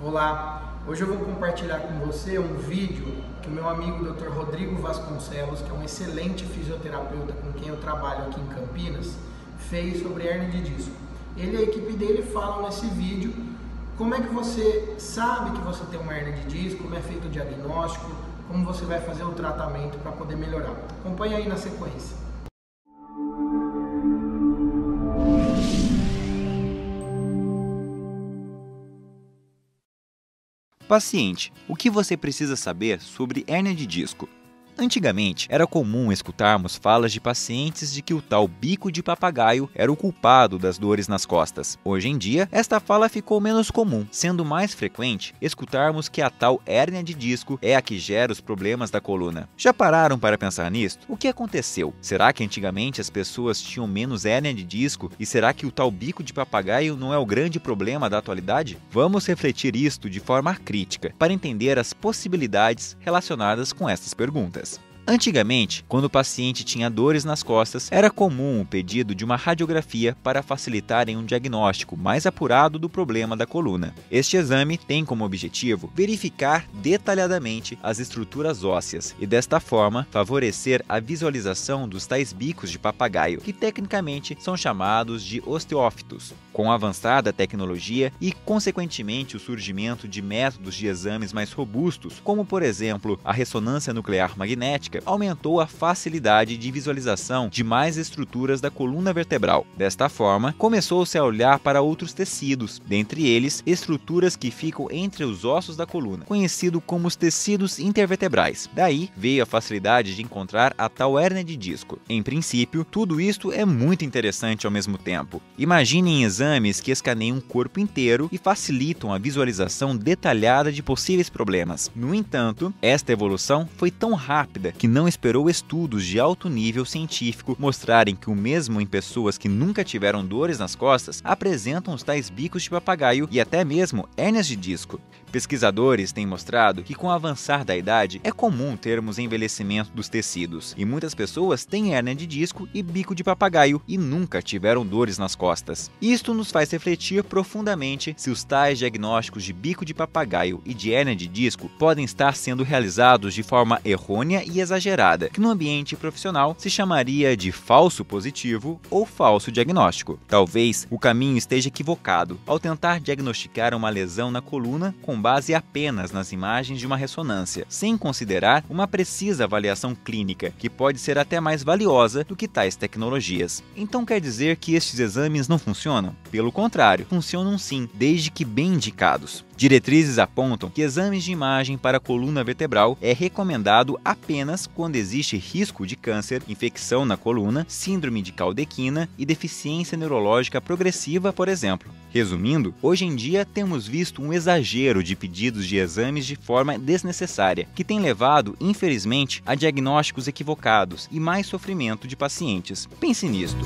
Olá, hoje eu vou compartilhar com você um vídeo que o meu amigo Dr. Rodrigo Vasconcelos, que é um excelente fisioterapeuta com quem eu trabalho aqui em Campinas, fez sobre hernia de disco. Ele e a equipe dele falam nesse vídeo como é que você sabe que você tem uma hernia de disco, como é feito o diagnóstico, como você vai fazer o tratamento para poder melhorar. Acompanhe aí na sequência. Paciente, o que você precisa saber sobre hérnia de disco? Antigamente, era comum escutarmos falas de pacientes de que o tal bico de papagaio era o culpado das dores nas costas. Hoje em dia, esta fala ficou menos comum, sendo mais frequente escutarmos que a tal hérnia de disco é a que gera os problemas da coluna. Já pararam para pensar nisto? O que aconteceu? Será que antigamente as pessoas tinham menos hérnia de disco e será que o tal bico de papagaio não é o grande problema da atualidade? Vamos refletir isto de forma crítica para entender as possibilidades relacionadas com estas perguntas. Antigamente, quando o paciente tinha dores nas costas, era comum o pedido de uma radiografia para facilitarem um diagnóstico mais apurado do problema da coluna. Este exame tem como objetivo verificar detalhadamente as estruturas ósseas e, desta forma, favorecer a visualização dos tais bicos de papagaio, que tecnicamente são chamados de osteófitos. Com a avançada tecnologia e, consequentemente, o surgimento de métodos de exames mais robustos, como por exemplo a ressonância nuclear magnética, aumentou a facilidade de visualização de mais estruturas da coluna vertebral. Desta forma, começou-se a olhar para outros tecidos, dentre eles estruturas que ficam entre os ossos da coluna, conhecido como os tecidos intervertebrais. Daí veio a facilidade de encontrar a tal hérnia de disco. Em princípio, tudo isto é muito interessante ao mesmo tempo. Imaginem exames que escaneiam o corpo inteiro e facilitam a visualização detalhada de possíveis problemas. No entanto, esta evolução foi tão rápida que não esperou estudos de alto nível científico mostrarem que o mesmo em pessoas que nunca tiveram dores nas costas apresentam os tais bicos de papagaio e até mesmo hérnias de disco. Pesquisadores têm mostrado que com o avançar da idade é comum termos envelhecimento dos tecidos e muitas pessoas têm hérnia de disco e bico de papagaio e nunca tiveram dores nas costas. Isto nos faz refletir profundamente se os tais diagnósticos de bico de papagaio e de hérnia de disco podem estar sendo realizados de forma errônea e exagerada, que no ambiente profissional se chamaria de falso positivo ou falso diagnóstico. Talvez o caminho esteja equivocado ao tentar diagnosticar uma lesão na coluna com base apenas nas imagens de uma ressonância, sem considerar uma precisa avaliação clínica, que pode ser até mais valiosa do que tais tecnologias. Então quer dizer que estes exames não funcionam? Pelo contrário, funcionam sim, desde que bem indicados. Diretrizes apontam que exames de imagem para coluna vertebral é recomendado apenas quando existe risco de câncer, infecção na coluna, síndrome de Caldequina e deficiência neurológica progressiva, por exemplo. Resumindo, hoje em dia temos visto um exagero de pedidos de exames de forma desnecessária, que tem levado, infelizmente, a diagnósticos equivocados e mais sofrimento de pacientes. Pense nisto.